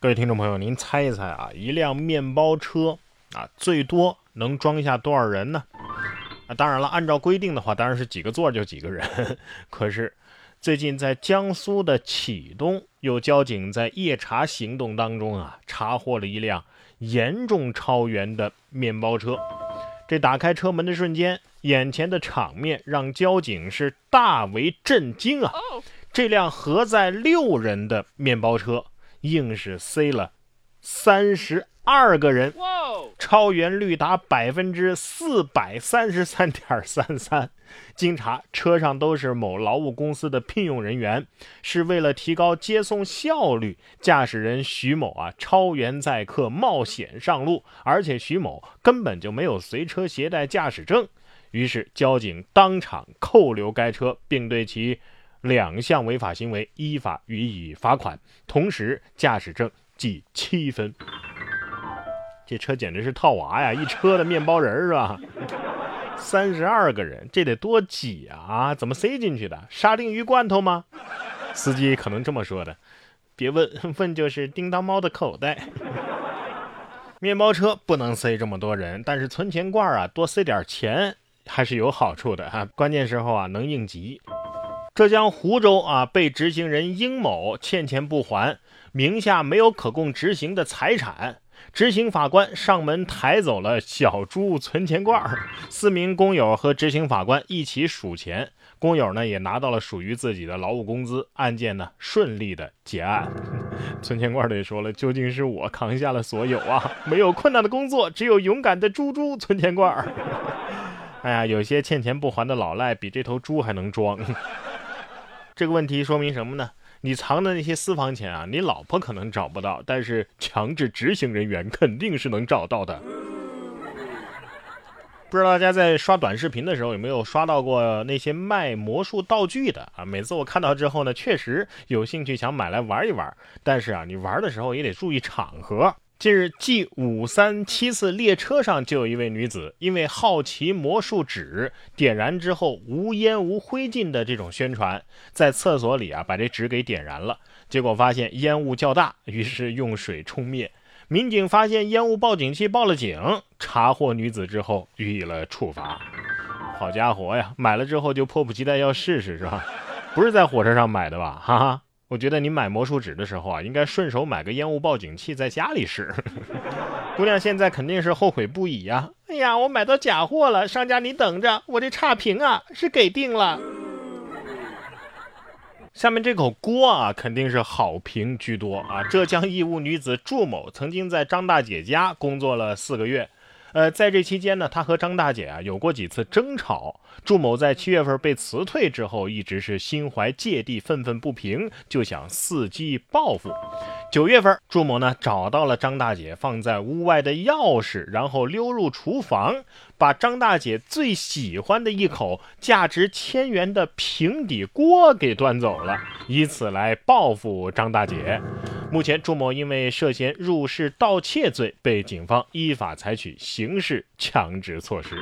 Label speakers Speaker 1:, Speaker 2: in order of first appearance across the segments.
Speaker 1: 各位听众朋友，您猜一猜啊，一辆面包车啊，最多能装下多少人呢？啊，当然了，按照规定的话，当然是几个座就几个人。可是，最近在江苏的启东，有交警在夜查行动当中啊，查获了一辆严重超员的面包车。这打开车门的瞬间，眼前的场面让交警是大为震惊啊！这辆核载六人的面包车。硬是塞了三十二个人，超员率达百分之四百三十三点三三。经查，车上都是某劳务公司的聘用人员，是为了提高接送效率，驾驶人徐某啊超员载客，冒险上路，而且徐某根本就没有随车携带驾驶证。于是交警当场扣留该车，并对其。两项违法行为依法予以罚款，同时驾驶证记七分。这车简直是套娃呀！一车的面包人是吧，三十二个人，这得多挤啊！怎么塞进去的？沙丁鱼罐头吗？司机可能这么说的。别问问就是叮当猫的口袋。面包车不能塞这么多人，但是存钱罐啊，多塞点钱还是有好处的哈。关键时候啊，能应急。浙江湖州啊，被执行人殷某欠钱不还，名下没有可供执行的财产，执行法官上门抬走了小猪存钱罐，四名工友和执行法官一起数钱，工友呢也拿到了属于自己的劳务工资，案件呢顺利的结案。存钱罐里说了，究竟是我扛下了所有啊，没有困难的工作，只有勇敢的猪猪存钱罐。哎呀，有些欠钱不还的老赖比这头猪还能装。这个问题说明什么呢？你藏的那些私房钱啊，你老婆可能找不到，但是强制执行人员肯定是能找到的。不知道大家在刷短视频的时候有没有刷到过那些卖魔术道具的啊？每次我看到之后呢，确实有兴趣想买来玩一玩，但是啊，你玩的时候也得注意场合。近日，G 五三七次列车上就有一位女子，因为好奇魔术纸点燃之后无烟无灰烬的这种宣传，在厕所里啊把这纸给点燃了，结果发现烟雾较大，于是用水冲灭。民警发现烟雾报警器，报了警，查获女子之后予以了处罚。好家伙呀，买了之后就迫不及待要试试是吧？不是在火车上买的吧？哈哈。我觉得你买魔术纸的时候啊，应该顺手买个烟雾报警器，在家里试。姑娘现在肯定是后悔不已呀！哎呀，我买到假货了，商家你等着，我这差评啊是给定了。下面这口锅啊，肯定是好评居多啊！浙江义乌女子祝某曾经在张大姐家工作了四个月。呃，在这期间呢，他和张大姐啊有过几次争吵。祝某在七月份被辞退之后，一直是心怀芥蒂，愤愤不平，就想伺机报复。九月份，祝某呢找到了张大姐放在屋外的钥匙，然后溜入厨房，把张大姐最喜欢的一口价值千元的平底锅给端走了，以此来报复张大姐。目前，朱某因为涉嫌入室盗窃罪，被警方依法采取刑事强制措施。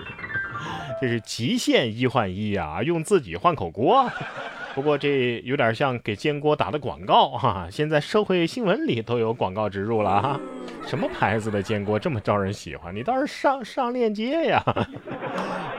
Speaker 1: 这是极限一换一啊，用自己换口锅。不过这有点像给煎锅打的广告哈，现在社会新闻里都有广告植入了哈。什么牌子的煎锅这么招人喜欢？你倒是上上链接呀！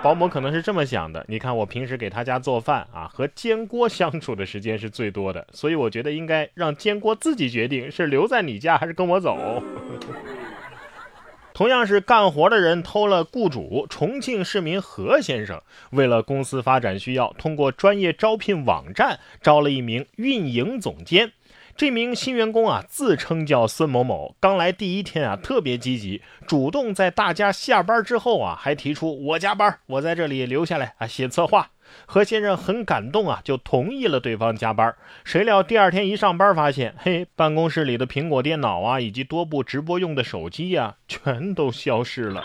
Speaker 1: 保姆可能是这么想的，你看我平时给他家做饭啊，和煎锅相处的时间是最多的，所以我觉得应该让煎锅自己决定是留在你家还是跟我走。同样是干活的人偷了雇主，重庆市民何先生为了公司发展需要，通过专业招聘网站招了一名运营总监。这名新员工啊，自称叫孙某某。刚来第一天啊，特别积极，主动在大家下班之后啊，还提出我加班，我在这里留下来啊，写策划。何先生很感动啊，就同意了对方加班。谁料第二天一上班，发现嘿，办公室里的苹果电脑啊，以及多部直播用的手机呀，全都消失了。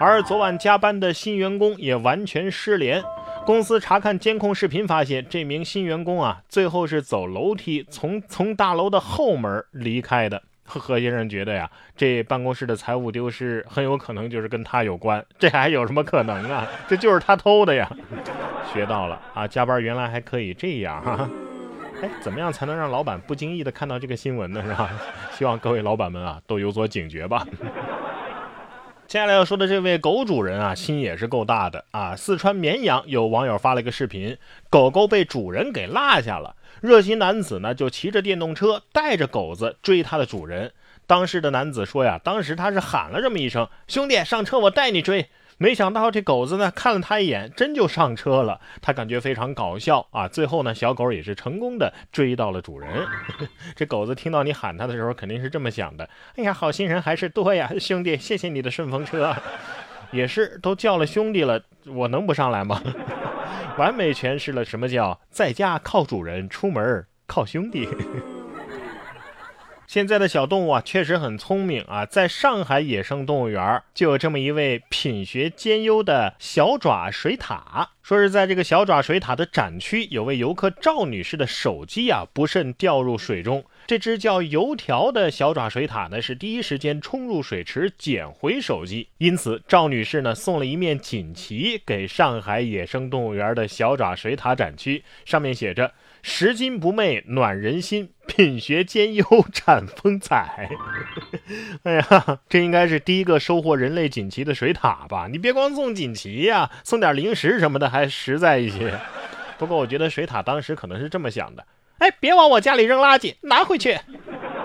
Speaker 1: 而昨晚加班的新员工也完全失联。公司查看监控视频，发现这名新员工啊，最后是走楼梯从从大楼的后门离开的。何先生觉得呀，这办公室的财物丢失很有可能就是跟他有关。这还有什么可能啊？这就是他偷的呀！学到了啊，加班原来还可以这样哈。哎，怎么样才能让老板不经意的看到这个新闻呢？是吧？希望各位老板们啊都有所警觉吧。接下来要说的这位狗主人啊，心也是够大的啊！四川绵阳有网友发了一个视频，狗狗被主人给落下了，热心男子呢就骑着电动车带着狗子追它的主人。当时的男子说呀，当时他是喊了这么一声：“兄弟，上车，我带你追。”没想到这狗子呢看了他一眼，真就上车了。他感觉非常搞笑啊！最后呢，小狗也是成功的追到了主人。这狗子听到你喊他的时候，肯定是这么想的：哎呀，好心人还是多呀，兄弟，谢谢你的顺风车。也是都叫了兄弟了，我能不上来吗？完美诠释了什么叫在家靠主人，出门靠兄弟。现在的小动物啊，确实很聪明啊！在上海野生动物园就有这么一位品学兼优的小爪水獭。说是在这个小爪水獭的展区，有位游客赵女士的手机啊不慎掉入水中。这只叫油条的小爪水獭呢，是第一时间冲入水池捡回手机。因此，赵女士呢送了一面锦旗给上海野生动物园的小爪水獭展区，上面写着。拾金不昧暖人心，品学兼优展风采。哎呀，这应该是第一个收获人类锦旗的水獭吧？你别光送锦旗呀，送点零食什么的还实在一些。不过我觉得水獭当时可能是这么想的：哎，别往我家里扔垃圾，拿回去。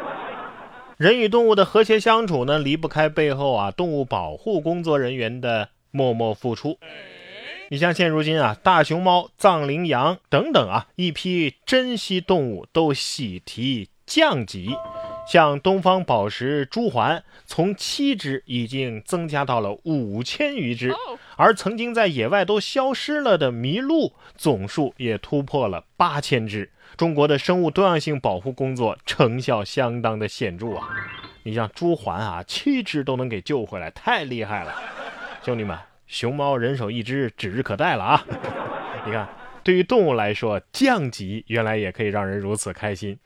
Speaker 1: 人与动物的和谐相处呢，离不开背后啊动物保护工作人员的默默付出。你像现如今啊，大熊猫、藏羚羊等等啊，一批珍稀动物都喜提降级，像东方宝石朱鹮，从七只已经增加到了五千余只，而曾经在野外都消失了的麋鹿，总数也突破了八千只。中国的生物多样性保护工作成效相当的显著啊！你像朱鹮啊，七只都能给救回来，太厉害了，兄弟们。熊猫人手一只，指日可待了啊！你看，对于动物来说，降级原来也可以让人如此开心。